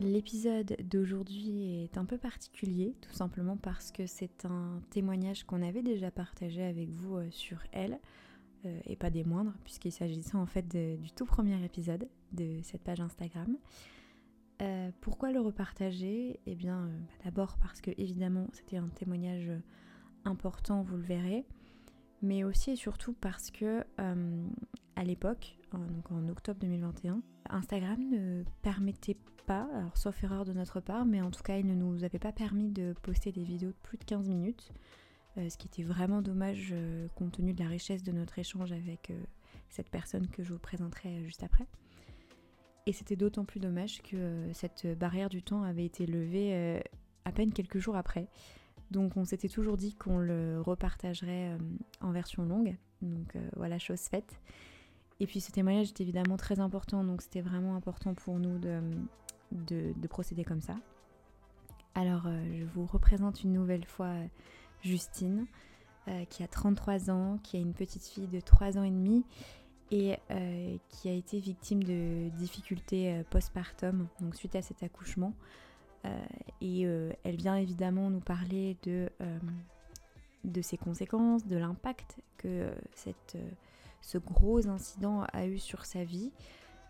L'épisode d'aujourd'hui est un peu particulier, tout simplement parce que c'est un témoignage qu'on avait déjà partagé avec vous euh, sur elle, euh, et pas des moindres, puisqu'il s'agissait en fait du tout premier épisode de cette page Instagram. Euh, pourquoi le repartager? Eh bien, bah, d'abord parce que évidemment c'était un témoignage important, vous le verrez, mais aussi et surtout parce que à l'époque, donc en octobre 2021, Instagram ne permettait pas, alors sauf erreur de notre part, mais en tout cas il ne nous avait pas permis de poster des vidéos de plus de 15 minutes, euh, ce qui était vraiment dommage euh, compte tenu de la richesse de notre échange avec euh, cette personne que je vous présenterai juste après. Et c'était d'autant plus dommage que cette barrière du temps avait été levée à peine quelques jours après. Donc on s'était toujours dit qu'on le repartagerait en version longue. Donc voilà, chose faite. Et puis ce témoignage est évidemment très important, donc c'était vraiment important pour nous de, de, procéder comme ça. Alors euh, je vous représente une nouvelle fois euh, Justine, euh, qui a 33 ans, qui a une petite fille de 3 ans et demi et qui a été victime de difficultés postpartum, donc suite à cet accouchement. et elle vient évidemment nous parler de, de ses conséquences, de l'impact que cette ce gros incident a eu sur sa vie,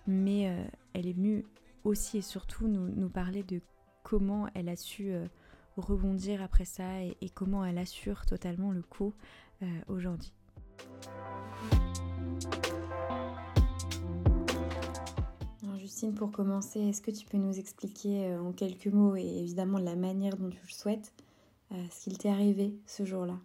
mais euh, elle est venue aussi et surtout nous, parler de comment elle a su euh, rebondir après ça et, comment elle assure totalement le coup euh, aujourd'hui. Justine, pour commencer, est-ce que tu peux nous expliquer en quelques mots et évidemment la manière dont tu le souhaites ce qu'il t'est arrivé ce jour-là?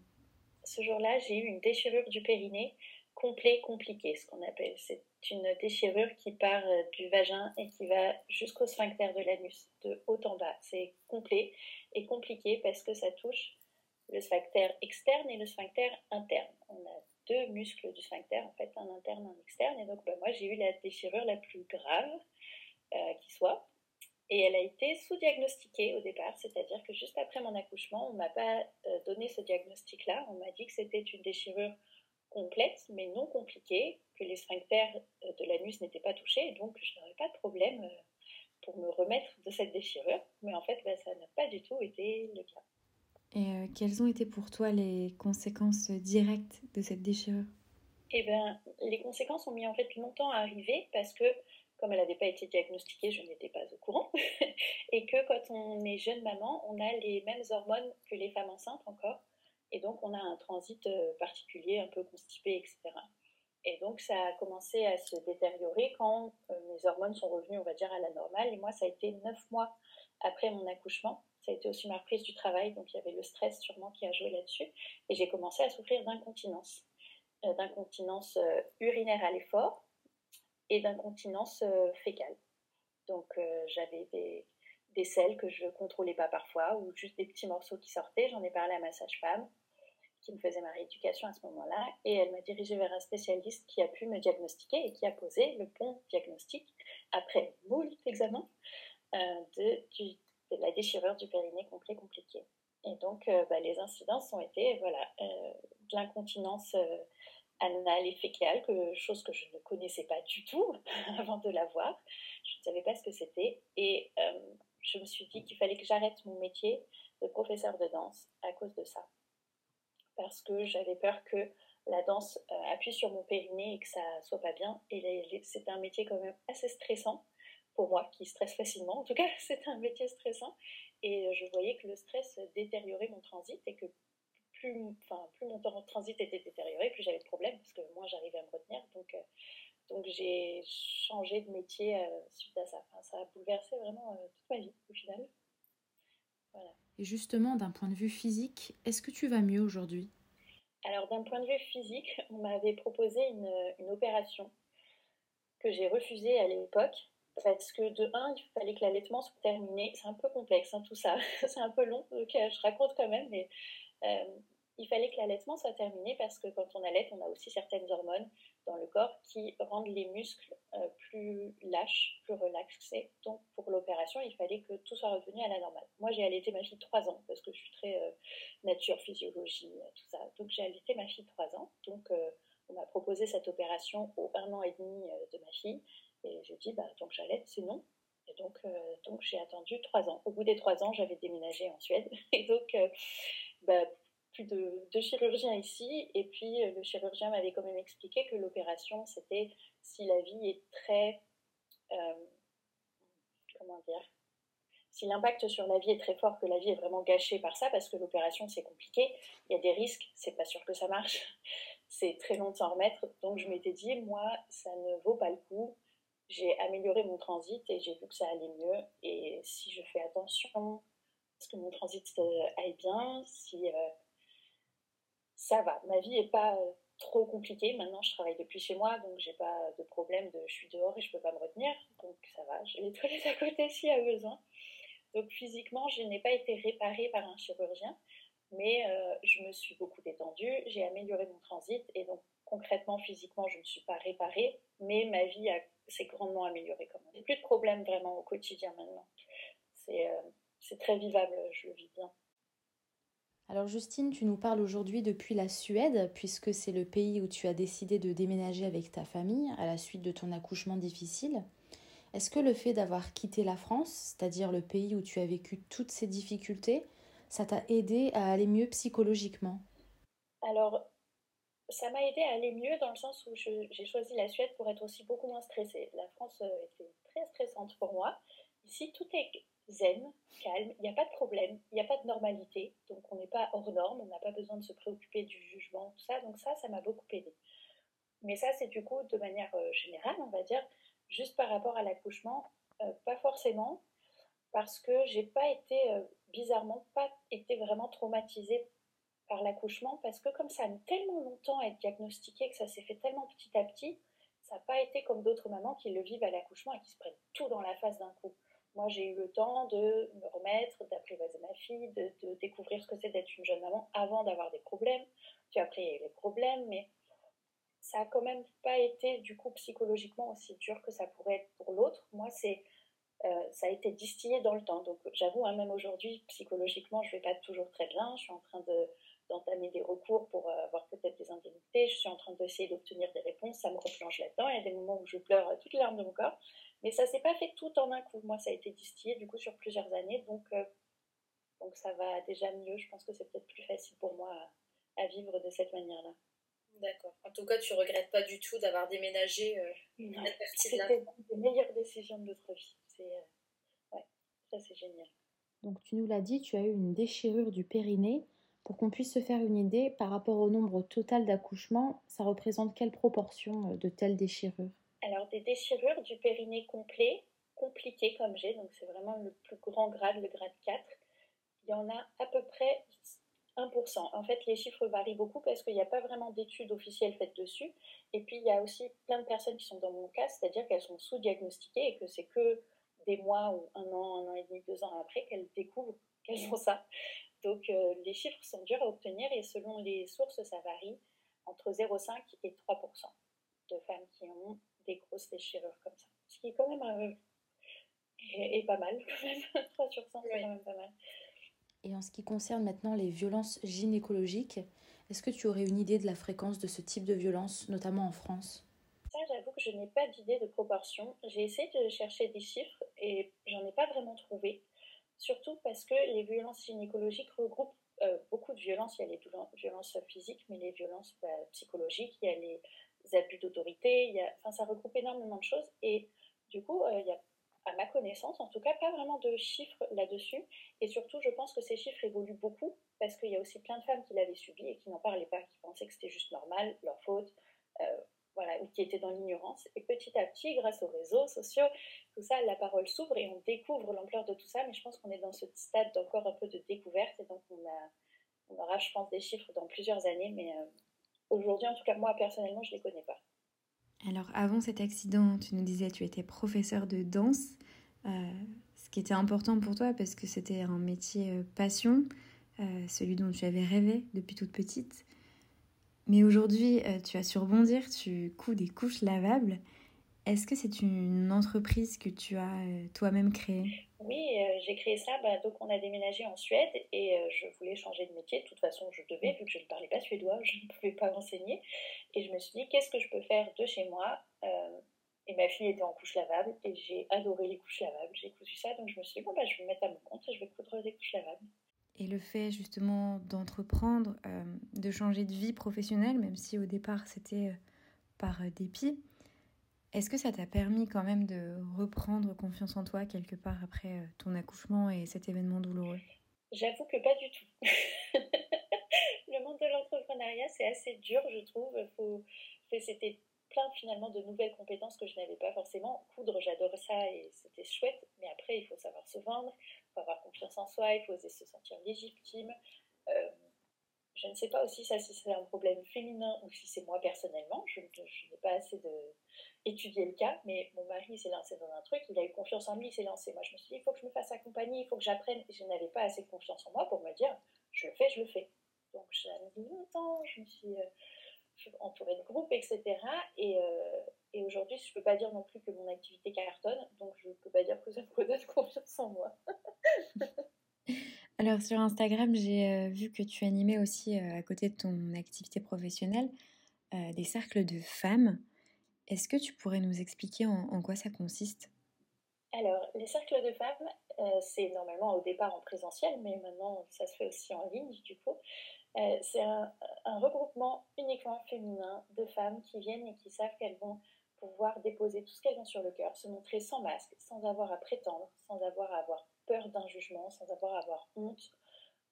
Ce jour-là, j'ai eu une déchirure du périnée complet compliqué, ce qu'on appelle. C'est une déchirure qui part euh, du vagin et qui va jusqu'au sphincter de l'anus, de haut en bas. C'est complet et compliqué parce que ça touche le sphincter externe et le sphincter interne. On a deux muscles du sphincter, en fait, un interne, un externe. Et donc, bah, moi, j'ai eu la déchirure la plus grave euh, qui soit. Et elle a été sous-diagnostiquée au départ, c'est-à-dire que juste après mon accouchement, on ne m'a pas euh, donné ce diagnostic-là. On m'a dit que c'était une déchirure complète, mais non compliquée, que les sphincters euh, de l'anus n'étaient pas touchés, donc je n'aurais pas de problème euh, pour me remettre de cette déchirure. Mais en fait, bah, ça n'a pas du tout été le cas. Et euh, quelles ont été pour toi les conséquences directes de cette déchirure? Eh bien, les conséquences ont mis en fait longtemps à arriver parce que, comme elle n'avait pas été diagnostiquée, je n'étais pas au courant. et que quand on est jeune maman, on a les mêmes hormones que les femmes enceintes encore. Et donc, on a un transit particulier, un peu constipé, etc. Et donc, ça a commencé à se détériorer quand euh, mes hormones sont revenues, on va dire, à la normale. Et moi, ça a été neuf mois après mon accouchement. Ça a été aussi ma reprise du travail, donc il y avait le stress sûrement qui a joué là-dessus. Et j'ai commencé à souffrir d'incontinence. Euh, d'incontinence urinaire à l'effort et d'incontinence fécale. Donc, j'avais des, des selles que je ne contrôlais pas parfois, ou juste des petits morceaux qui sortaient. J'en ai parlé à ma sage-femme qui me faisait ma rééducation à ce moment-là, et elle m'a dirigée vers un spécialiste qui a pu me diagnostiquer et qui a posé le bon diagnostic après moult examens euh, de, la déchirure du périnée complet compliqué. Et donc, euh, bah, les incidences ont été voilà, euh, de l'incontinence anale et fécale, chose que je ne connaissais pas du tout avant de l'avoir. Je ne savais pas ce que c'était. Et je me suis dit qu'il fallait que j'arrête mon métier de professeur de danse à cause de ça parce que j'avais peur que la danse euh, appuie sur mon périnée et que ça soit pas bien. Et c'était un métier quand même assez stressant pour moi, qui stresse facilement. En tout cas, c'était un métier stressant. Et euh, je voyais que le stress détériorait mon transit et que plus, enfin, plus mon transit était détérioré, plus j'avais de problèmes parce que moins j'arrivais à me retenir. Donc, euh, donc j'ai changé de métier suite à ça. ça a bouleversé vraiment toute ma vie au final. Voilà. Et justement, d'un point de vue physique, est-ce que tu vas mieux aujourd'hui? Alors, d'un point de vue physique, on m'avait proposé une, une opération que j'ai refusée à l'époque parce que de un, il fallait que l'allaitement soit terminé. C'est un peu complexe hein, tout ça, c'est un peu long, donc je raconte quand même, mais euh, il fallait que l'allaitement soit terminé parce que quand on allait, on a aussi certaines hormones dans le corps qui rendent les muscles euh, plus lâche, plus relaxée. Donc pour l'opération, il fallait que tout soit revenu à la normale. Moi, j'ai allaité ma fille trois ans parce que je suis très euh, nature, physiologie, tout ça. Donc j'ai allaité ma fille trois ans. Donc on m'a proposé cette opération au un an et demi de ma fille. Et j'ai dit, bah, donc j'allaite, c'est non. Et donc, donc j'ai attendu trois ans. Au bout des trois ans, j'avais déménagé en Suède. Et donc, bah, plus de, de, chirurgiens ici. Et puis, le chirurgien m'avait quand même expliqué que l'opération, c'était si la vie est très... Euh, comment dire si l'impact sur la vie est très fort, que la vie est vraiment gâchée par ça, parce que l'opération c'est compliqué, il y a des risques, c'est pas sûr que ça marche, c'est très long de s'en remettre. Donc je m'étais dit, moi, ça ne vaut pas le coup. J'ai amélioré mon transit et j'ai vu que ça allait mieux. Et si je fais attention, est-ce que mon transit euh, aille bien, si euh, ça va, ma vie est pas trop compliqué. Maintenant, je travaille depuis chez moi, donc j'ai pas de problème je suis dehors et je peux pas me retenir. Donc ça va, j'ai les toilettes à côté s'il y a besoin. Donc physiquement, je n'ai pas été réparée par un chirurgien, mais euh, je me suis beaucoup détendue, j'ai amélioré mon transit et donc concrètement, physiquement, je ne suis pas réparée, mais ma vie s'est grandement améliorée quand même. plus de problèmes vraiment au quotidien maintenant. C'est euh, très vivable, je le vis bien. Alors Justine, tu nous parles aujourd'hui depuis la Suède, puisque c'est le pays où tu as décidé de déménager avec ta famille à la suite de ton accouchement difficile. Est-ce que le fait d'avoir quitté la France, c'est-à-dire le pays où tu as vécu toutes ces difficultés, ça t'a aidé à aller mieux psychologiquement? Alors, ça m'a aidé à aller mieux dans le sens où j'ai choisi la Suède pour être aussi beaucoup moins stressée. La France euh, était très stressante pour moi. Ici, tout est zen, calme, il n'y a pas de problème, il n'y a pas de normalité, pas hors norme, on n'a pas besoin de se préoccuper du jugement, tout ça, donc ça, ça m'a beaucoup aidé. Mais ça, c'est du coup de manière euh, générale, on va dire, juste par rapport à l'accouchement, euh, pas forcément, parce que j'ai pas été, euh, bizarrement, pas été vraiment traumatisée par l'accouchement, parce que comme ça a tellement longtemps à être diagnostiqué, que ça s'est fait tellement petit à petit, ça n'a pas été comme d'autres mamans qui le vivent à l'accouchement et qui se prennent tout dans la face d'un coup. Moi, j'ai eu le temps de me remettre, d'apprivoiser ma fille, de, découvrir ce que c'est d'être une jeune maman avant d'avoir des problèmes. Puis après, il les problèmes, mais ça a quand même pas été, du coup, psychologiquement aussi dur que ça pourrait être pour l'autre. Moi, c'est, euh, ça a été distillé dans le temps. Donc, j'avoue, hein, même aujourd'hui, psychologiquement, je vais pas toujours très bien. Je suis en train de, d'entamer des recours pour euh, avoir peut-être des indemnités. Je suis en train d'essayer d'obtenir des réponses. Ça me replonge là-dedans. Il y a des moments où je pleure toutes les larmes de mon corps. Mais ça s'est pas fait tout en un coup. Moi, ça a été distillé du coup sur plusieurs années, donc, euh, donc ça va déjà mieux. Je pense que c'est peut-être plus facile pour moi à, vivre de cette manière-là. D'accord. En tout cas, tu regrettes pas du tout d'avoir déménagé euh, C'était une des meilleures décisions de notre vie. C'est euh, ouais, ça c'est génial. Donc tu nous l'as dit, tu as eu une déchirure du périnée. Pour qu'on puisse se faire une idée, par rapport au nombre total d'accouchements, ça représente quelle proportion de telles déchirures? Alors, des déchirures du périnée complet, compliquées comme j'ai, donc c'est vraiment le plus grand grade, le grade 4. Il y en a à peu près 1%. En fait, les chiffres varient beaucoup parce qu'il n'y a pas vraiment d'études officielles faites dessus. Et puis, il y a aussi plein de personnes qui sont dans mon cas, c'est-à-dire qu'elles sont sous-diagnostiquées et que c'est que des mois ou un an, un an et demi, deux ans après qu'elles découvrent qu'elles ont ça. Donc, euh, les chiffres sont durs à obtenir et selon les sources, ça varie entre 0,5 et 3% de femmes qui ont des grosses déchirures comme ça. Ce qui est quand même euh, est, pas mal, quand même. 3 sur 100, c'est quand même pas mal. Et en ce qui concerne maintenant les violences gynécologiques, est-ce que tu aurais une idée de la fréquence de ce type de violence, notamment en France? Ça, j'avoue que je n'ai pas d'idée de proportion. J'ai essayé de chercher des chiffres et j'en ai pas vraiment trouvé. Surtout parce que les violences gynécologiques regroupent euh, beaucoup de violences. Il y a les violences physiques, mais les violences bah, psychologiques, il y a les abus d'autorité, enfin, ça regroupe énormément de choses. Et du coup, euh, il y a, à ma connaissance, en tout cas, pas vraiment de chiffres là-dessus. Et surtout, je pense que ces chiffres évoluent beaucoup parce qu'il y a aussi plein de femmes qui l'avaient subi et qui n'en parlaient pas, qui pensaient que c'était juste normal, leur faute, euh, voilà, ou qui étaient dans l'ignorance. Et petit à petit, grâce aux réseaux sociaux, tout ça, la parole s'ouvre et on découvre l'ampleur de tout ça. Mais je pense qu'on est dans ce stade d'encore un peu de découverte et donc on aura, je pense, des chiffres dans plusieurs années, mais euh, Aujourd'hui, en tout cas, moi, personnellement, je ne les connais pas. Alors, avant cet accident, tu nous disais que tu étais professeur de danse, euh, ce qui était important pour toi parce que c'était un métier euh, passion, euh, celui dont tu avais rêvé depuis toute petite. Mais aujourd'hui, tu as su rebondir, tu couds des couches lavables. Est-ce que c'est une entreprise que tu as toi-même créée? Oui, euh, j'ai créé ça. Bah, donc, on a déménagé en Suède et euh, je voulais changer de métier. De toute façon, je devais, vu que je ne parlais pas suédois, je ne pouvais pas enseigner. Et je me suis dit, qu'est-ce que je peux faire de chez moi? Et ma fille était en couche lavable et j'ai adoré les couches lavables. J'ai cousu ça, donc je me suis dit, bon, bah, je vais me mettre à mon compte et je vais coudre des couches lavables. Et le fait justement d'entreprendre, de changer de vie professionnelle, même si au départ c'était par dépit, est-ce que ça t'a permis quand même de reprendre confiance en toi quelque part après euh, ton accouchement et cet événement douloureux? J'avoue que pas du tout. le monde de l'entrepreneuriat, c'est assez dur, je trouve. C'était plein finalement de nouvelles compétences que je n'avais pas forcément. Coudre, j'adore ça et c'était chouette, mais après, il faut savoir se vendre, il faut avoir confiance en soi, il faut oser se sentir légitime. Je ne sais pas aussi ça si c'est un problème féminin ou si c'est moi personnellement. Je, n'ai pas assez de, étudier le cas, mais mon mari s'est lancé dans un truc, il a eu confiance en lui, il s'est lancé. Moi, je me suis dit, il faut que je me fasse accompagner, il faut que j'apprenne. Je n'avais pas assez confiance en moi pour me dire, je le fais, je le fais. Donc, j'ai mis longtemps, je me suis euh, entourée de groupes, etc. Et, euh, et aujourd'hui, je ne peux pas dire non plus que mon activité cartonne, donc je ne peux pas dire que ça me redonne confiance en moi. Alors, sur Instagram, j'ai euh, vu que tu animais aussi, à côté de ton activité professionnelle, des cercles de femmes. Est-ce que tu pourrais nous expliquer en, quoi ça consiste? Alors, les cercles de femmes, euh, c'est normalement au départ en présentiel, mais maintenant ça se fait aussi en ligne du coup. Euh, c'est un, regroupement uniquement féminin de femmes qui viennent et qui savent qu'elles vont pouvoir déposer tout ce qu'elles ont sur le cœur, se montrer sans masque, sans avoir à prétendre, sans avoir à avoir peur d'un jugement, sans avoir à avoir honte,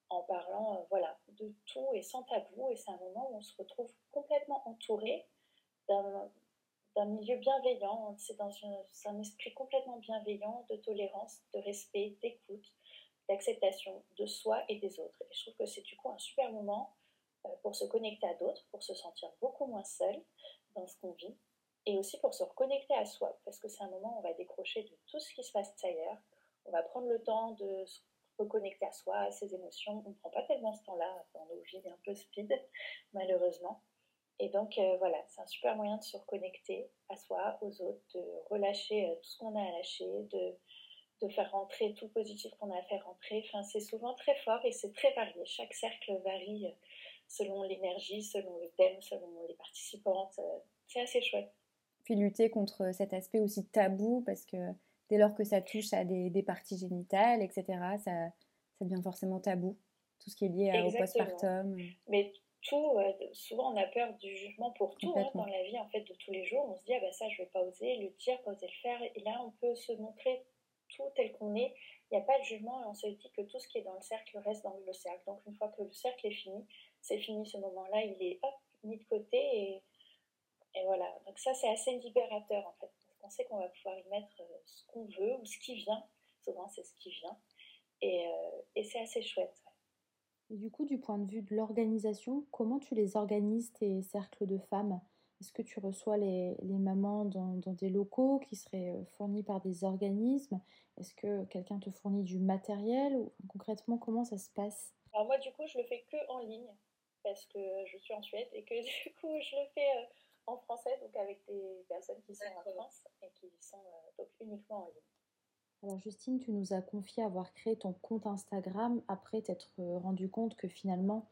en parlant euh, voilà, de tout et sans tabou. Et c'est un moment où on se retrouve complètement entouré d'un milieu bienveillant. C'est dans un esprit complètement bienveillant de tolérance, de respect, d'écoute, d'acceptation de soi et des autres. Et je trouve que c'est du coup un super moment euh, pour se connecter à d'autres, pour se sentir beaucoup moins seul dans ce qu'on vit, et aussi pour se reconnecter à soi, parce que c'est un moment où on va décrocher de tout ce qui se passe ailleurs. On va prendre le temps de se reconnecter à soi, à ses émotions. On ne prend pas tellement ce temps-là dans nos vies un peu speed, malheureusement. Et donc euh, voilà, c'est un super moyen de se reconnecter à soi, aux autres, de relâcher euh, tout ce qu'on a à lâcher, de, de faire rentrer tout positif qu'on a à faire rentrer. Enfin, c'est souvent très fort et c'est très varié. Chaque cercle varie euh, selon l'énergie, selon le thème, selon les participantes. C'est assez chouette. Puis lutter contre cet aspect aussi tabou, parce que dès lors que ça touche à des, des parties génitales, etc., ça, ça devient forcément tabou. Tout ce qui est lié au postpartum. Mais tout, euh, souvent on a peur du jugement pour tout hein, dans la vie en fait de tous les jours. On se dit ah bah ça je vais pas oser le dire, pas oser le faire. Et là on peut se montrer tout tel qu'on est. Il n'y a pas de jugement et on se dit que tout ce qui est dans le cercle reste dans le cercle. Donc une fois que le cercle est fini, c'est fini ce moment-là, il est hop mis de côté et, et voilà. Donc ça c'est assez libérateur en fait. Qu'on sait qu'on va pouvoir y mettre euh, ce qu'on veut ou ce qui vient. Souvent c'est ce qui vient et, euh, et c'est assez chouette. Et du coup, du point de vue de l'organisation, comment tu les organises, tes cercles de femmes? Est-ce que tu reçois les, les mamans dans, dans, des locaux qui seraient euh, fournis par des organismes? Est-ce que quelqu'un te fournit du matériel ou, Concrètement, comment ça se passe? Alors moi, du coup, je le fais que en ligne parce que je suis en Suède et que du coup, je le fais euh, en français, donc avec des personnes qui sont en France et qui sont euh, donc uniquement en ligne. Alors Justine, tu nous as confié avoir créé ton compte Instagram après t'être euh, rendu compte que finalement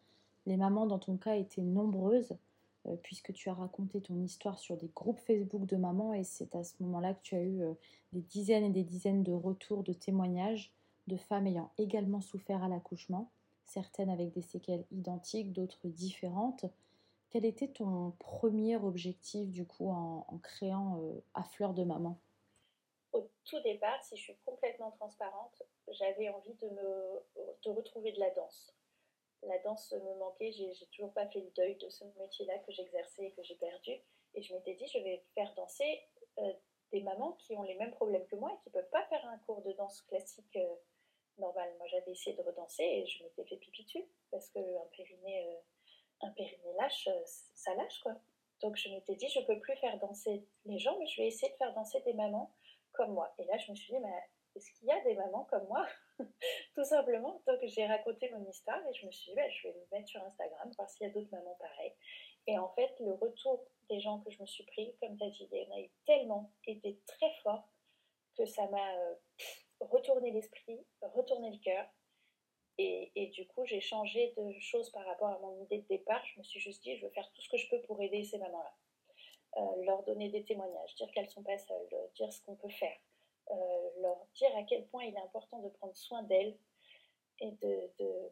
les mamans dans ton cas étaient nombreuses euh, puisque tu as raconté ton histoire sur des groupes Facebook de mamans et c'est à ce moment-là que tu as eu euh, des dizaines et des dizaines de retours de témoignages de femmes ayant également souffert à l'accouchement, certaines avec des séquelles identiques, d'autres différentes. Quel était ton premier objectif du coup en, créant à fleur de maman? Au tout départ, si je suis complètement transparente, j'avais envie de me de retrouver de la danse. La danse me manquait, j'ai, toujours pas fait le deuil de ce métier-là que j'exerçais et que j'ai perdu. Et je m'étais dit, je vais faire danser euh, des mamans qui ont les mêmes problèmes que moi et qui peuvent pas faire un cours de danse classique euh, normal. Moi, j'avais essayé de redanser et je m'étais fait pipi dessus parce qu'un périnée, euh, un périnée lâche, ça lâche quoi. Donc je m'étais dit, je peux plus faire danser les gens, mais je vais essayer de faire danser des mamans comme moi. Et là, je me suis dit, mais est-ce qu'il y a des mamans comme moi? Tout simplement. Donc, j'ai raconté mon histoire et je me suis dit, bah, je vais me mettre sur Instagram, voir s'il y a d'autres mamans pareilles. Et en fait, le retour des gens que je me suis pris, comme tu as dit, il y en a eu tellement, été très fort, que ça m'a euh, retourné l'esprit, retourné le cœur. Et, du coup, j'ai changé de choses par rapport à mon idée de départ. Je me suis juste dit, je veux faire tout ce que je peux pour aider ces mamans-là. Euh, leur donner des témoignages, dire qu'elles ne sont pas seules, dire ce qu'on peut faire, euh, leur dire à quel point il est important de prendre soin d'elles et de, de,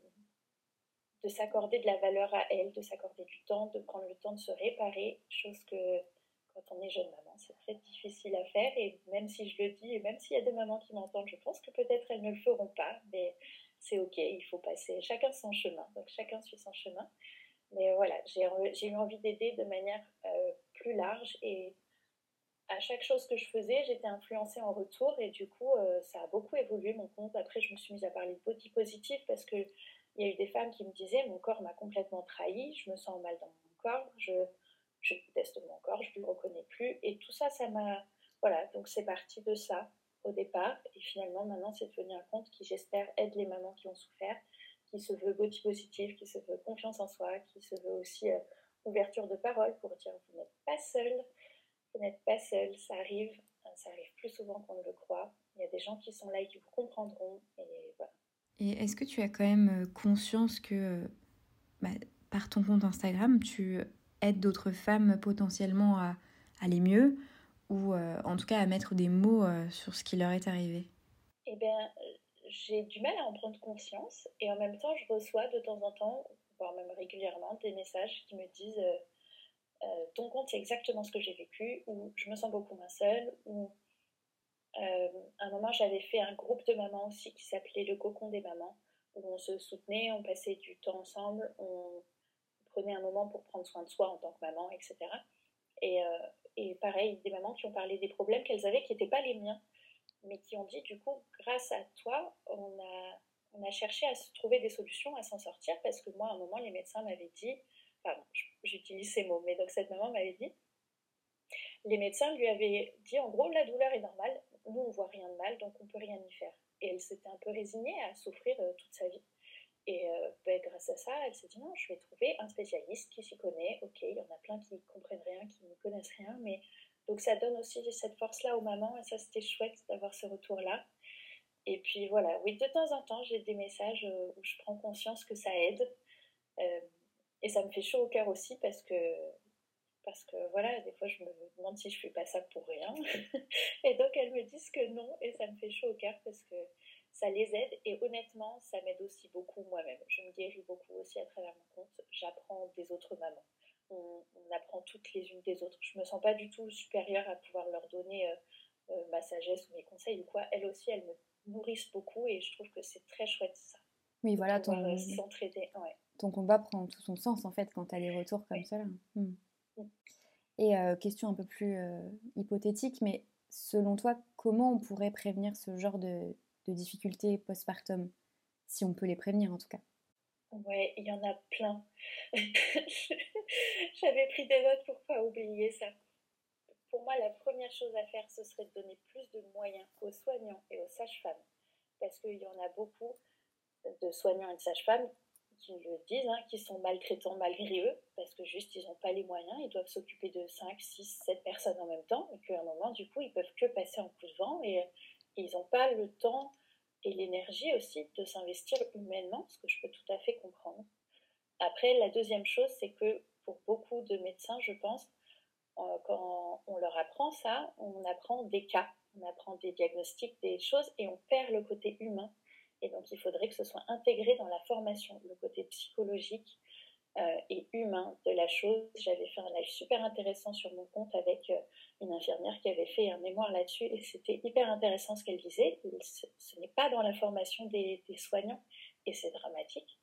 de s'accorder de la valeur à elles, de s'accorder du temps, de prendre le temps de se réparer, chose que quand on est jeune maman, c'est très difficile à faire. Et même si je le dis, et même s'il y a des mamans qui m'entendent, je pense que peut-être elles ne le feront pas, mais c'est ok, il faut passer chacun son chemin, donc chacun suit son chemin. Mais voilà, j'ai eu envie d'aider de manière euh, plus large et à chaque chose que je faisais, j'étais influencée en retour et du coup, euh, ça a beaucoup évolué mon compte. Après, je me suis mise à parler de body positive parce que il y a eu des femmes qui me disaient mon corps m'a complètement trahi, je me sens mal dans mon corps, je déteste mon corps, je ne le reconnais plus. Et tout ça, ça m'a. Voilà, donc c'est parti de ça au départ. Et finalement, maintenant, c'est devenu un compte qui, j'espère, aide les mamans qui ont souffert, qui se veut body positive, qui se veut confiance en soi, qui se veut aussi euh, ouverture de parole pour dire vous n'êtes pas seul, vous n'êtes pas seul, ça arrive, hein, ça arrive plus souvent qu'on ne le croit. Il y a des gens qui sont là et qui vous comprendront. Et voilà. Et est-ce que tu as quand même euh, conscience que euh, bah, par ton compte Instagram, tu aides d'autres femmes potentiellement à aller mieux? Ou euh, en tout cas à mettre des mots sur ce qui leur est arrivé Eh bien, j'ai du mal à en prendre conscience et en même temps, je reçois de temps en temps, voire même régulièrement, des messages qui me disent ton compte c'est exactement ce que j'ai vécu ou je me sens beaucoup moins seule ou euh, à un moment, j'avais fait un groupe de mamans aussi qui s'appelait le cocon des mamans, où on se soutenait, on passait du temps ensemble, on prenait un moment pour prendre soin de soi en tant que maman, etc. Et, euh, et pareil, des mamans qui ont parlé des problèmes qu'elles avaient qui n'étaient pas les miens, mais qui ont dit, du coup, grâce à toi, on a, on a cherché à se trouver des solutions, à s'en sortir, parce que moi, à un moment, les médecins m'avaient dit, pardon, j'utilise ces mots, mais donc cette maman m'avait dit, les médecins lui avaient dit, en gros, la douleur est normale, nous, on voit rien de mal, donc on peut rien y faire. Et elle s'était un peu résignée à souffrir euh, toute sa vie. Et euh, ben, grâce à ça, elle s'est dit non, je vais trouver un spécialiste qui s'y connaît. Ok, il y en a plein qui ne comprennent rien, qui ne connaissent rien, mais donc ça donne aussi cette force-là aux mamans, et ça c'était chouette d'avoir ce retour-là. Et puis voilà, oui, de temps en temps, j'ai des messages euh, où je prends conscience que ça aide. et ça me fait chaud au cœur aussi parce que parce que voilà, des fois je me demande si je fais pas ça pour rien. et donc elles me disent que non, et ça me fait chaud au cœur parce que ça les aide. Et honnêtement, ça m'aide aussi beaucoup moi-même. Je me guéris beaucoup aussi à travers mon compte. J'apprends des autres mamans. On, apprend toutes les unes des autres. Je me sens pas du tout supérieure à pouvoir leur donner euh, euh, ma sagesse ou mes conseils ou quoi. Elles aussi, elles me nourrissent beaucoup et je trouve que c'est très chouette ça. Oui, voilà, ton, ton combat prend tout son sens en fait quand tu as les retours comme ça. Hmm. Et euh, question un peu plus euh, hypothétique, mais selon toi, comment on pourrait prévenir ce genre de, de difficultés postpartum Si on peut les prévenir en tout cas. Ouais, il y en a plein. J'avais pris des notes pour pas oublier ça. Pour moi, la première chose à faire, ce serait de donner plus de moyens aux soignants et aux sages-femmes. Parce qu'il y en a beaucoup de soignants et de sages-femmes qui le disent, hein, qui sont maltraitants malgré eux, parce que juste ils n'ont pas les moyens, ils doivent s'occuper de 5, 6, 7 personnes en même temps, et qu'à un moment, du coup, ils peuvent que passer en coup de vent, et, ils n'ont pas le temps et l'énergie aussi de s'investir humainement, ce que je peux tout à fait comprendre. Après, la deuxième chose, c'est que pour beaucoup de médecins, je pense, euh, quand on leur apprend ça, on apprend des cas, on apprend des diagnostics, des choses, et on perd le côté humain. Et donc, il faudrait que ce soit intégré dans la formation, le côté psychologique et humain de la chose. J'avais fait un live super intéressant sur mon compte avec euh, une infirmière qui avait fait un mémoire là-dessus et c'était hyper intéressant ce qu'elle disait. Ce, n'est pas dans la formation des, soignants et c'est dramatique.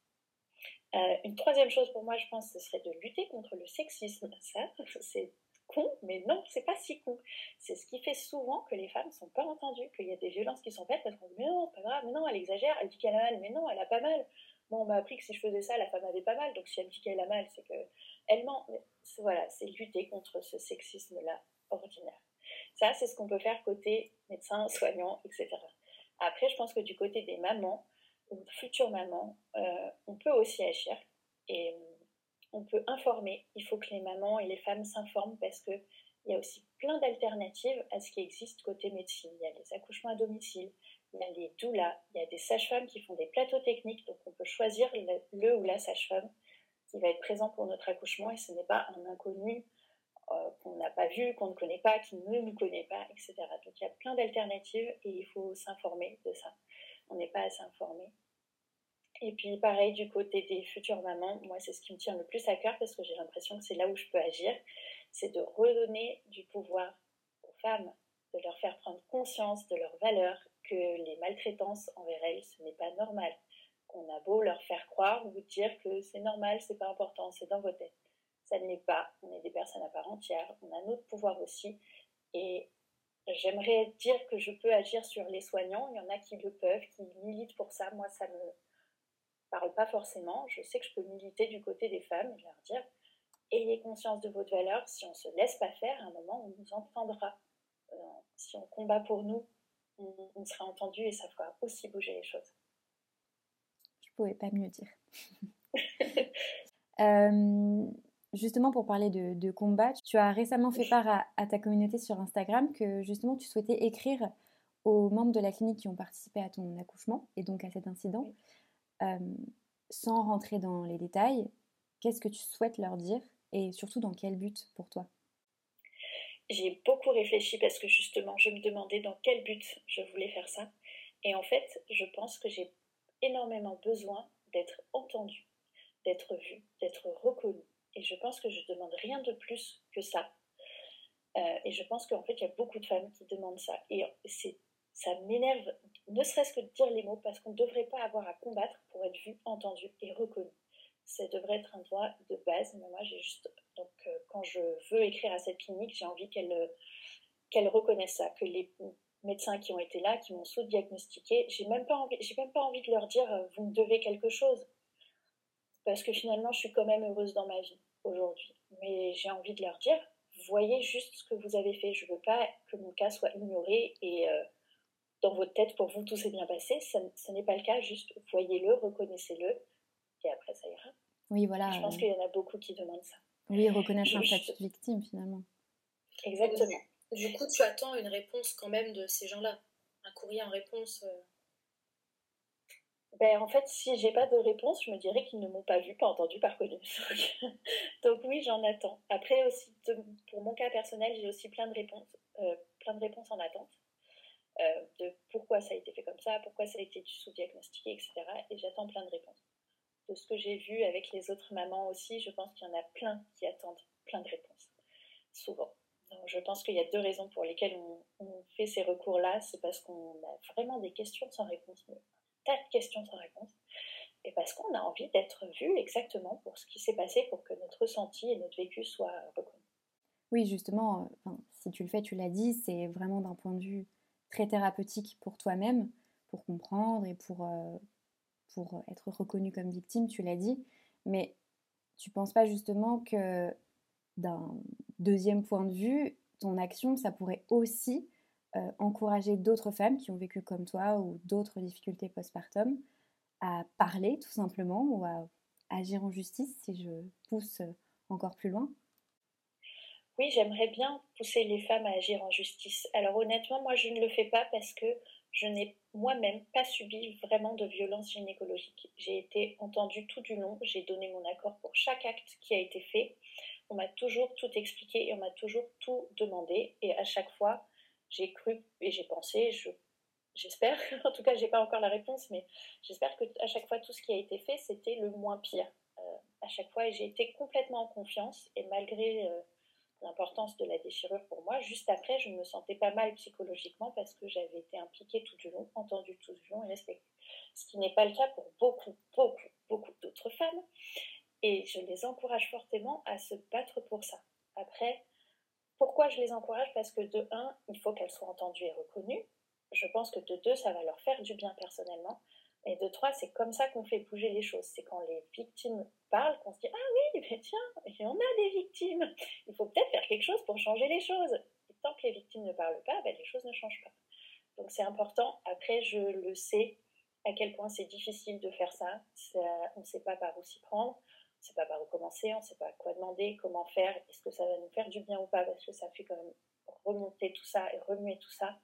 Euh, une troisième chose pour moi, je pense, ce serait de lutter contre le sexisme. Ça, c'est con, mais non, c'est pas si con. C'est ce qui fait souvent que les femmes sont pas entendues, qu'il y a des violences qui sont faites parce qu'on dit mais non, pas grave, mais non, elle exagère, elle dit qu'elle a mal, mais non, elle a pas mal. Bon, on m'a appris que si je faisais ça, la femme avait pas mal, donc si elle dit qu'elle a mal, c'est que elle ment. Voilà, c'est lutter contre ce sexisme-là ordinaire. Ça, c'est ce qu'on peut faire côté médecin, soignant, etc. Après, je pense que du côté des mamans ou futures mamans, euh, on peut aussi agir. Et on peut informer. Il faut que les mamans et les femmes s'informent parce qu'il y a aussi plein d'alternatives à ce qui existe côté médecine. Il y a les accouchements à domicile, il y a les doulas, il y a des sages-femmes qui font des plateaux techniques, donc on peut choisir le, ou la sage-femme qui va être présent pour notre accouchement et ce n'est pas un inconnu euh, qu'on n'a pas vu, qu'on ne connaît pas, qui ne nous connaît pas, etc. Donc il y a plein d'alternatives et il faut s'informer de ça. On n'est pas assez informé. Et puis pareil du côté des futures mamans, moi c'est ce qui me tient le plus à cœur parce que j'ai l'impression que c'est là où je peux agir, c'est de redonner du pouvoir aux femmes, de leur faire prendre conscience de leurs valeurs, que les maltraitances envers elles, ce n'est pas normal. Qu'on a beau leur faire croire ou dire que c'est normal, c'est pas important, c'est dans vos têtes ça ne l'est pas. On est des personnes à part entière, on a notre pouvoir aussi. Et j'aimerais dire que je peux agir sur les soignants. Il y en a qui le peuvent, qui militent pour ça. Moi, ça ne me parle pas forcément. Je sais que je peux militer du côté des femmes et leur dire ayez conscience de votre valeur. Si on ne se laisse pas faire, à un moment, on nous entendra. Euh, si on combat pour nous, on, sera entendu et ça fera aussi bouger les choses. Je ne pouvais pas mieux dire. euh, Justement, pour parler de, combat, tu as récemment fait part à, ta communauté sur Instagram que justement tu souhaitais écrire aux membres de la clinique qui ont participé à ton accouchement et donc à cet incident. Euh, sans rentrer dans les détails, qu'est-ce que tu souhaites leur dire et surtout dans quel but pour toi? J'ai beaucoup réfléchi parce que justement je me demandais dans quel but je voulais faire ça. Et en fait, je pense que j'ai énormément besoin d'être entendue, d'être vue, d'être reconnue. Et je pense que je demande rien de plus que ça. Euh, et je pense qu'en fait, il y a beaucoup de femmes qui demandent ça. Et c'est, ça m'énerve, ne serait-ce que de dire les mots, parce qu'on ne devrait pas avoir à combattre pour être vu, entendu et reconnu. Ça devrait être un droit de base. Mais moi, j'ai juste. Donc, euh, quand je veux écrire à cette clinique, j'ai envie qu'elle, euh, qu'elle reconnaisse ça, que les médecins qui ont été là, qui m'ont sous-diagnostiqué, j'ai même pas envie, j'ai même pas envie de leur dire vous me devez quelque chose parce que finalement, je suis quand même heureuse dans ma vie aujourd'hui. Mais j'ai envie de leur dire, voyez juste ce que vous avez fait. Je ne veux pas que mon cas soit ignoré et euh, dans votre tête, pour vous, tout s'est bien passé. ce n'est pas le cas, juste voyez-le, reconnaissez-le, et après, ça ira. Oui, voilà. Je pense qu'il y en a beaucoup qui demandent ça. Oui, reconnaître un statut de victime, finalement. Exactement. Du coup, tu attends une réponse quand même de ces gens-là. Un courrier en réponse. Euh, ben, en fait, si j'ai pas de réponse, je me dirais qu'ils ne m'ont pas vu, pas entendu, pas reconnu. Donc oui, j'en attends. Après aussi, pour mon cas personnel, j'ai aussi plein de réponses, euh, plein de réponses en attente. Euh, de pourquoi ça a été fait comme ça, pourquoi ça a été sous-diagnostiqué, etc. Et j'attends plein de réponses. De ce que j'ai vu avec les autres mamans aussi, je pense qu'il y en a plein qui attendent plein de réponses, souvent. Donc, je pense qu'il y a deux raisons pour lesquelles on, fait ces recours-là. C'est parce qu'on a vraiment des questions sans réponse tas de questions sans réponse. Et parce qu'on a envie d'être vu exactement pour ce qui s'est passé pour que notre ressenti et notre vécu soient reconnus. Oui, justement, euh, si tu le fais, tu l'as dit, c'est vraiment d'un point de vue très thérapeutique pour toi-même, pour comprendre et pour, euh, pour être reconnu comme victime, tu l'as dit. Mais tu penses pas justement que d'un deuxième point de vue, ton action, ça pourrait aussi euh, encourager d'autres femmes qui ont vécu comme toi ou d'autres difficultés postpartum à parler tout simplement ou à agir en justice si je pousse encore plus loin? Oui, j'aimerais bien pousser les femmes à agir en justice. Alors honnêtement, moi je ne le fais pas parce que je n'ai moi-même pas subi vraiment de violence gynécologique. J'ai été entendue tout du long, j'ai donné mon accord pour chaque acte qui a été fait. On m'a toujours tout expliqué et on m'a toujours tout demandé. Et à chaque fois, j'ai cru et j'ai pensé, j'espère, en tout cas j'ai pas encore la réponse, mais j'espère que à chaque fois tout ce qui a été fait c'était le moins pire. Euh, à chaque fois j'ai été complètement en confiance et malgré euh, l'importance de la déchirure pour moi, juste après je me sentais pas mal psychologiquement parce que j'avais été impliquée tout du long, entendue tout du long et respectée. Ce qui n'est pas le cas pour beaucoup, beaucoup, beaucoup d'autres femmes. Et je les encourage fortement à se battre pour ça. Après, pourquoi je les encourage? Parce que de un, il faut qu'elles soient entendues et reconnues. Je pense que de deux, ça va leur faire du bien personnellement. Et de trois, c'est comme ça qu'on fait bouger les choses. C'est quand les victimes parlent qu'on se dit Ah oui, mais tiens, il y en a des victimes. Il faut peut-être faire quelque chose pour changer les choses. Et tant que les victimes ne parlent pas, ben, les choses ne changent pas. Donc c'est important. Après, je le sais à quel point c'est difficile de faire ça. on ne sait pas par où s'y prendre. sait pas par où commencer, on ne sait pas quoi demander, comment faire, est-ce que ça va nous faire du bien ou pas, parce que ça fait quand même remonter tout ça et remuer tout ça.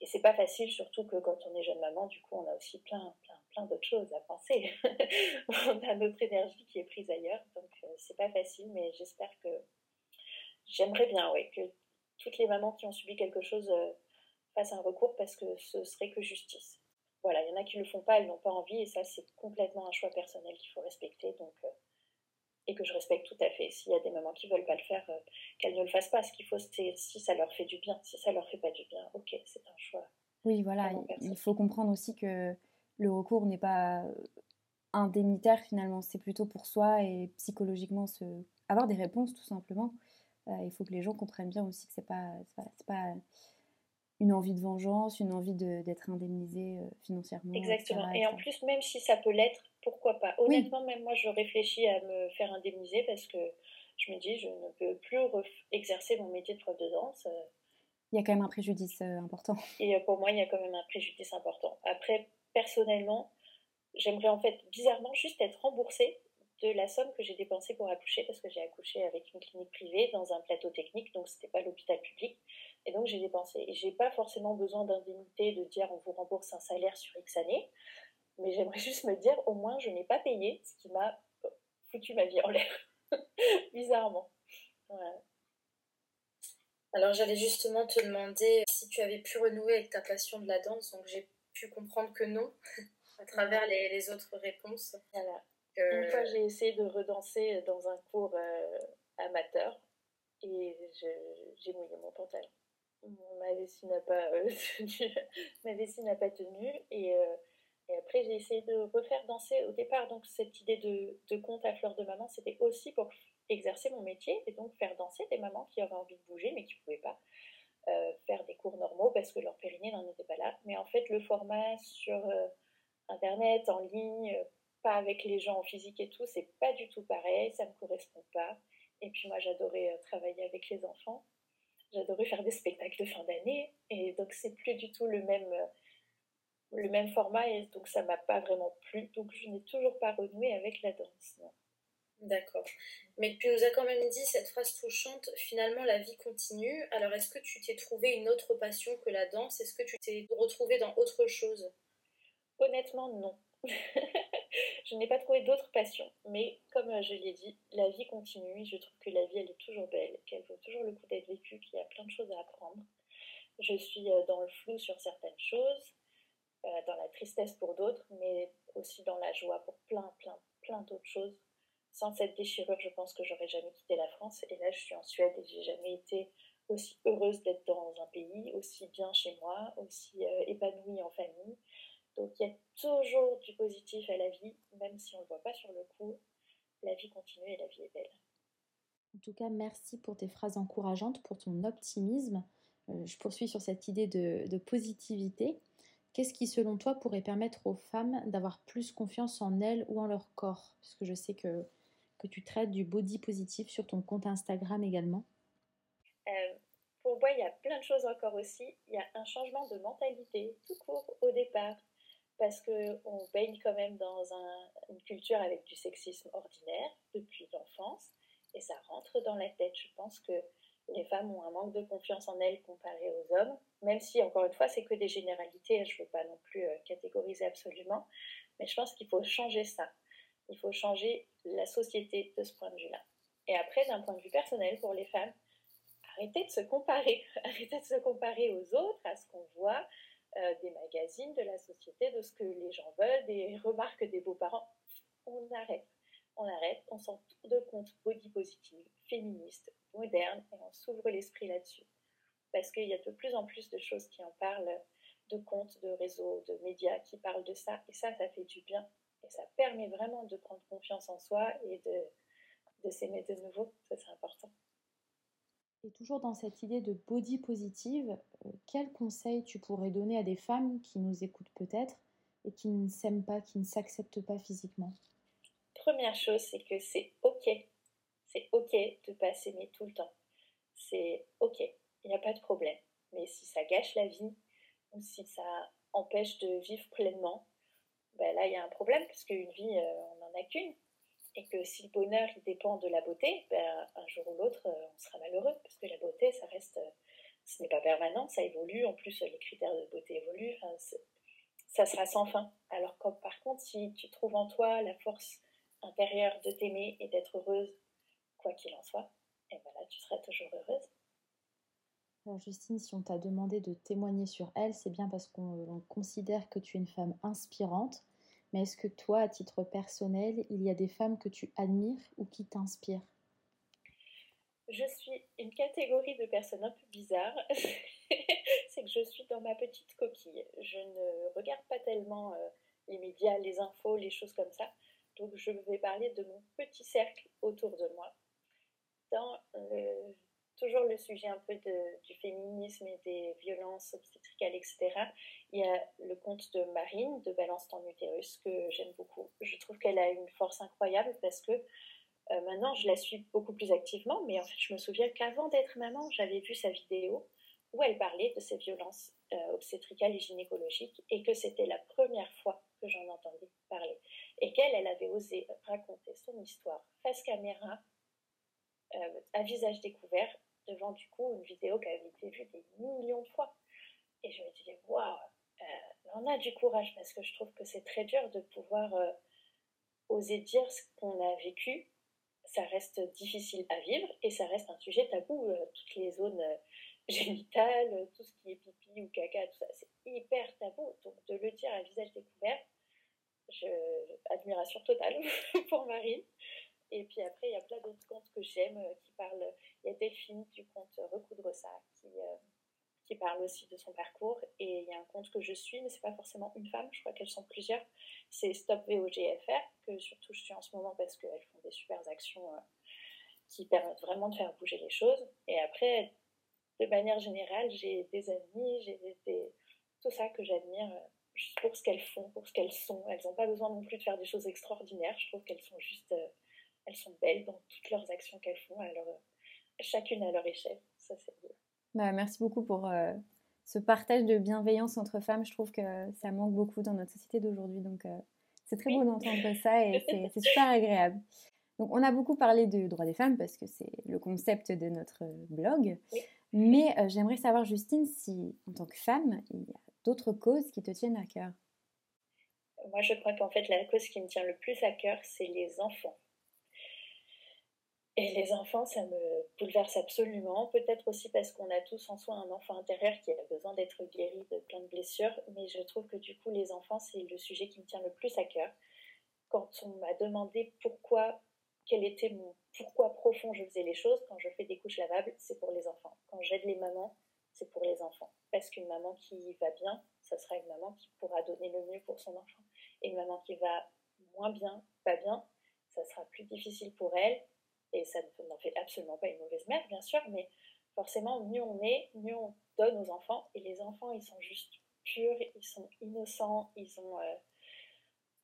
Et c'est pas facile, surtout que quand on est jeune maman, du coup, on a aussi plein, plein, plein d'autres choses à penser. on a notre énergie qui est prise ailleurs, donc euh, c'est pas facile, mais j'espère que j'aimerais bien, oui, que toutes les mamans qui ont subi quelque chose euh, fassent un recours parce que ce serait que justice. Voilà, il y en a qui le font pas, elles n'ont pas envie, et ça, c'est complètement un choix personnel qu'il faut respecter. Donc, euh, et que je respecte tout à fait. S'il y a des mamans qui veulent pas le faire, euh, qu'elles ne le fassent pas. Ce qu'il faut, c'est si ça leur fait du bien. Si ça leur fait pas du bien, ok, c'est un choix. Oui, voilà. Il, faut comprendre aussi que le recours n'est pas euh, indemnitaire finalement. C'est plutôt pour soi et psychologiquement se... avoir des réponses tout simplement. Euh, il faut que les gens comprennent bien aussi que c'est pas, c'est pas, une envie de vengeance, une envie d'être indemnisé financièrement. Exactement. Et en plus, même si ça peut l'être, pourquoi pas Honnêtement, même moi, je réfléchis à me faire indemniser parce que je me dis, je ne peux plus exercer mon métier de prof de danse. Euh. Il y a quand même un préjudice euh, important. Et euh, pour moi, il y a quand même un préjudice important. Après, personnellement, j'aimerais en fait bizarrement juste être remboursée de la somme que j'ai dépensée pour accoucher parce que j'ai accouché avec une clinique privée dans un plateau technique, donc c'était pas l'hôpital public. Et donc j'ai dépensé. Et j'ai pas forcément besoin d'indemnité, de dire on vous rembourse un salaire sur X années mais j'aimerais juste me dire, au moins, je n'ai pas payé, ce qui m'a foutu ma vie en l'air, bizarrement. Alors j'allais justement te demander si tu avais pu renouer avec ta passion de la danse, donc j'ai pu comprendre que non, à travers les, autres réponses. Une fois j'ai essayé de redanser dans un cours euh, amateur et j'ai mouillé mon pantalon. Ma vessie n'a pas, euh, tenu, ma vessie n'a pas tenu et euh, et après, j'ai essayé de refaire danser au départ. Donc, cette idée de, de conte à fleur de maman, c'était aussi pour exercer mon métier et donc faire danser des mamans qui avaient envie de bouger mais qui ne pouvaient pas euh, faire des cours normaux parce que leur périnée n'en était pas là. Mais en fait, le format sur euh, Internet, en ligne, pas avec les gens en physique et tout, c'est pas du tout pareil, ça ne correspond pas. Et puis moi, j'adorais euh, travailler avec les enfants. J'adorais faire des spectacles de fin d'année. Et donc, c'est plus du tout le même le même format et donc ça m'a pas vraiment plu. Donc je n'ai toujours pas renoué avec la danse. D'accord. Mais tu nous as quand même dit cette phrase touchante, finalement la vie continue. Alors est-ce que tu t'es trouvé une autre passion que la danse? Est-ce que tu t'es retrouvé dans autre chose? Honnêtement, non. je n'ai pas trouvé d'autres passions. Mais comme je l'ai dit, la vie continue. Je trouve que la vie, elle est toujours belle, qu'elle vaut toujours le coup d'être vécue, qu'il y a plein de choses à apprendre. Je suis euh, dans le flou sur certaines choses. Euh, dans la tristesse pour d'autres, mais aussi dans la joie pour plein, plein, plein d'autres choses. Sans cette déchirure, je pense que j'aurais jamais quitté la France. Et là, je suis en Suède et j'ai jamais été aussi heureuse d'être dans un pays, aussi bien chez moi, aussi euh, épanouie en famille. Donc il y a toujours du positif à la vie, même si on ne le voit pas sur le coup. La vie continue et la vie est belle. En tout cas, merci pour tes phrases encourageantes, pour ton optimisme. Euh, je poursuis sur cette idée de, de positivité. Qu'est-ce qui, selon toi, pourrait permettre aux femmes d'avoir plus confiance en elles ou en leur corps? Parce que je sais que, que tu traites du body positif sur ton compte Instagram également. Euh, pour moi, il y a plein de choses encore aussi. Il y a un changement de mentalité tout court au départ. Parce qu'on baigne quand même dans une culture avec du sexisme ordinaire depuis l'enfance. Et ça rentre dans la tête. Je pense que les femmes ont un manque de confiance en elles comparé aux hommes, même si, encore une fois, c'est que des généralités, je ne veux pas non plus euh, catégoriser absolument, mais je pense qu'il faut changer ça. Il faut changer la société de ce point de vue-là. Et après, d'un point de vue personnel, pour les femmes, arrêtez de se comparer, arrêtez de se comparer aux autres, à ce qu'on voit euh, des magazines, de la société, de ce que les gens veulent, des remarques des beaux-parents. On arrête on arrête, on s'en de compte body positive, féministe, moderne, et on s'ouvre l'esprit là-dessus. Parce qu'il y a de plus en plus de choses qui en parlent, de comptes, de réseaux, de médias qui parlent de ça, et ça, ça fait du bien. Et ça permet vraiment de prendre confiance en soi et de, de s'aimer de nouveau, ça c'est important. Et toujours dans cette idée de body positive, euh, quel conseil tu pourrais donner à des femmes qui nous écoutent peut-être et qui ne s'aiment pas, qui ne s'acceptent pas physiquement? Première chose, c'est que c'est ok c'est ok de pas s'aimer tout le temps. C'est ok, il n'y a pas de problème. Mais si ça gâche la vie ou si ça empêche de vivre pleinement, ben là il y a un problème parce qu'une vie, euh, on n'en a qu'une. et que si le bonheur dépend de la beauté, ben, un jour ou l'autre, on sera malheureux, parce que la beauté, ça reste, ce n'est pas permanent, ça évolue, en plus les critères de beauté évoluent, ça sera sans fin. Alors que par contre, si tu trouves en toi la force intérieure de t'aimer et d'être heureuse, quoi qu'il en soit, et ben là, tu seras toujours heureuse. Alors Justine, si on t'a demandé de témoigner sur elle, c'est bien parce qu'on considère que tu es une femme inspirante. Mais est-ce que toi, à titre personnel, il y a des femmes que tu admires ou qui t'inspirent? Je suis une catégorie de personnes un peu bizarres. c'est que je suis dans ma petite coquille. Je ne regarde pas tellement euh, les médias, les infos, les choses comme ça. Donc je vais parler de mon petit cercle autour de moi. Dans euh, toujours le sujet un peu du féminisme et des violences obstétricales, etc. Il y a le conte de Marine, de Balance ton utérus, que j'aime beaucoup. Je trouve qu'elle a une force incroyable parce que euh, maintenant je la suis beaucoup plus activement, mais en fait je me souviens qu'avant d'être maman, j'avais vu sa vidéo où elle parlait de ces violences euh, obstétricales et gynécologiques et que c'était la première fois que j'en entendais parler et qu'elle, elle avait osé raconter son histoire face caméra, euh, à visage découvert, devant du coup une vidéo qui avait été vue des millions de fois. Et je me disais, waouh, euh, on a du courage parce que je trouve que c'est très dur de pouvoir euh, oser dire ce qu'on a vécu. Ça reste difficile à vivre et ça reste un sujet tabou. toutes les zones génitales, tout ce qui est pipi ou caca, tout ça, c'est hyper tabou. Donc de le dire à visage découvert, je, admiration totale pour Marine. Et puis après, il y a plein d'autres contes que j'aime euh, qui parlent. Il y a Delphine du conte Recoudre ça qui, euh, qui parle aussi de son parcours. Et il y a un conte que je suis, mais c'est pas forcément une femme, je crois qu'elles sont plusieurs. C'est Stop VOGFR, que surtout je suis en ce moment parce qu'elles font des super actions euh, qui permettent vraiment de faire bouger les choses. Et après, de manière générale, j'ai des amis, j'ai des, tout ça que j'admire pour ce qu'elles font, pour ce qu'elles sont. Elles n'ont pas besoin non plus de faire des choses extraordinaires. Je trouve qu'elles sont juste, euh, elles sont belles dans toutes leurs actions qu'elles font, alors euh, chacune à leur échelle. Ça, c'est bah, merci beaucoup pour euh, ce partage de bienveillance entre femmes. Je trouve que ça manque beaucoup dans notre société d'aujourd'hui. Donc, c'est très beau d'entendre ça et c'est super agréable. Donc, on a beaucoup parlé du droit des femmes parce que c'est le concept de notre blog. Mais j'aimerais savoir, Justine, si en tant que femme, il y a d'autres causes qui te tiennent à cœur? Moi, je crois qu'en fait, la cause qui me tient le plus à cœur, c'est les enfants. Et les enfants, ça me bouleverse absolument. Peut-être aussi parce qu'on a tous en soi un enfant intérieur qui a besoin d'être guéri de plein de blessures. Mais je trouve que du coup, les enfants, c'est le sujet qui me tient le plus à cœur. Quand on m'a demandé pourquoi, quel était mon pourquoi profond je faisais les choses, quand je fais des couches lavables, c'est pour les enfants. Quand j'aide les mamans, c'est pour les enfants. Parce qu'une maman qui va bien, ça sera une maman qui pourra donner le mieux pour son enfant. Et une maman qui va moins bien, pas bien, ça sera plus difficile pour elle. Et ça n'en fait absolument pas une mauvaise mère, bien sûr, mais forcément, mieux on est, mieux on donne aux enfants. Et les enfants, ils sont juste purs, ils sont innocents, ils ont, euh,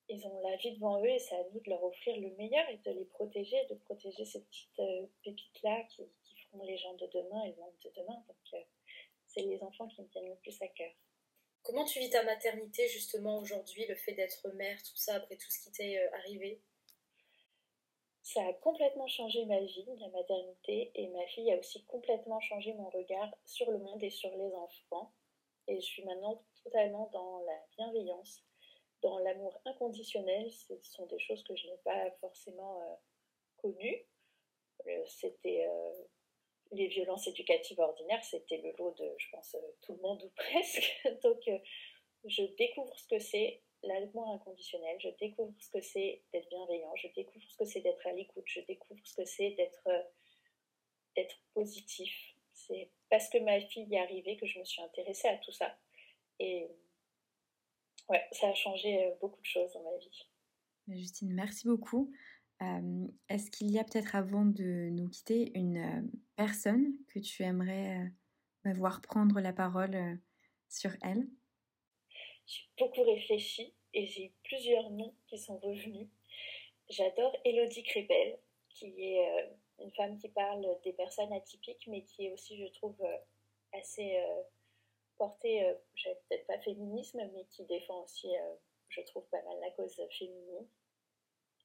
ils ont la vie devant eux et c'est à nous de leur offrir le meilleur et de les protéger, de protéger ces petites euh, pépites-là qui, feront les gens de demain et le monde de demain. Donc, euh, c'est les enfants qui me tiennent le plus à cœur. Comment tu vis ta maternité justement aujourd'hui, le fait d'être mère, tout ça, après tout ce qui t'est euh, arrivé? Ça a complètement changé ma vie, la maternité, et ma fille a aussi complètement changé mon regard sur le monde et sur les enfants. Et je suis maintenant totalement dans la bienveillance, dans l'amour inconditionnel. Ce sont des choses que je n'ai pas forcément euh, connues. Euh, c'était les violences éducatives ordinaires, c'était le lot de, je pense, euh, tout le monde ou presque. Donc, euh, je découvre ce que c'est l'amour inconditionnel, je découvre ce que c'est d'être bienveillant, je découvre ce que c'est d'être à l'écoute, je découvre ce que c'est d'être euh, d'être positif. C'est parce que ma fille y est arrivée que je me suis intéressée à tout ça. Ouais, ça a changé beaucoup de choses dans ma vie. Justine, merci beaucoup. Est-ce qu'il y a peut-être avant de nous quitter une personne que tu aimerais bah, voir prendre la parole sur elle? J'ai beaucoup réfléchi et j'ai eu plusieurs noms qui sont revenus. J'adore Elodie Crépel, qui est une femme qui parle des personnes atypiques, mais qui est aussi, je trouve, assez portée, je peut-être pas féminisme, mais qui défend aussi, je trouve, pas mal la cause féminine.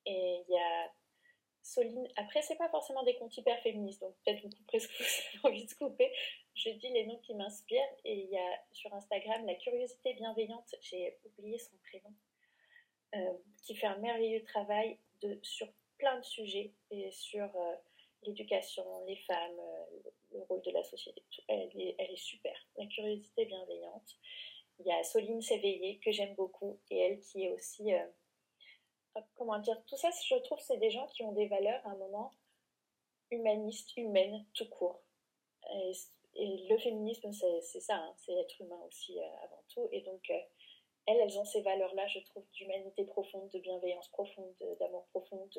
Et il y a Soline, après, c'est pas forcément des comptes hyper féministes, donc peut-être vous couperez ce que vous avez envie de couper. Je dis les noms qui m'inspirent, et il y a sur Instagram la curiosité bienveillante, j'ai oublié son prénom, euh, qui fait un merveilleux travail sur plein de sujets, et sur euh, l'éducation, les femmes, euh, le rôle de la société. Elle est, elle est super, la curiosité bienveillante. Il y a Soline S'éveiller, que j'aime beaucoup, et elle qui est aussi comment dire, tout ça, je trouve, c'est des gens qui ont des valeurs à un moment humanistes, humaines, tout court. Et, le féminisme, c'est ça, hein, c'est être humain aussi euh, avant tout. Et donc, euh, elles, elles ont ces valeurs-là, je trouve, d'humanité profonde, de bienveillance profonde, d'amour profond,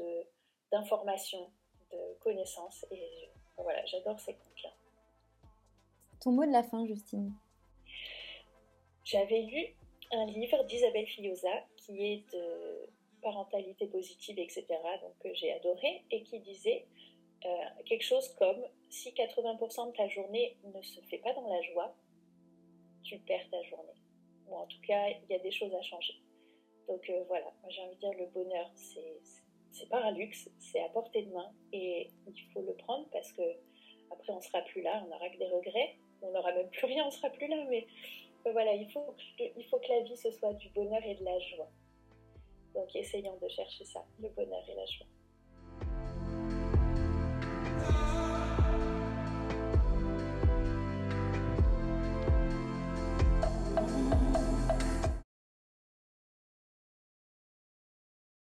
d'information, de, connaissance. Et voilà, j'adore ces contes-là. Ton mot de la fin, Justine J'avais lu un livre d'Isabelle Filiosa qui est de parentalité positive, etc., donc que j'ai adoré, et qui disait euh, quelque chose comme si 80% de ta journée ne se fait pas dans la joie, tu perds ta journée. Ou en tout cas, il y a des choses à changer. Donc euh, voilà, moi j'ai envie de dire le bonheur, c'est c'est pas un luxe, c'est à portée de main et il faut le prendre parce que après on sera plus là, on n'aura que des regrets, on n'aura même plus rien, on sera plus là, mais voilà, il faut, il faut que la vie ce soit du bonheur et de la joie. Donc essayons de chercher ça, le bonheur et la joie.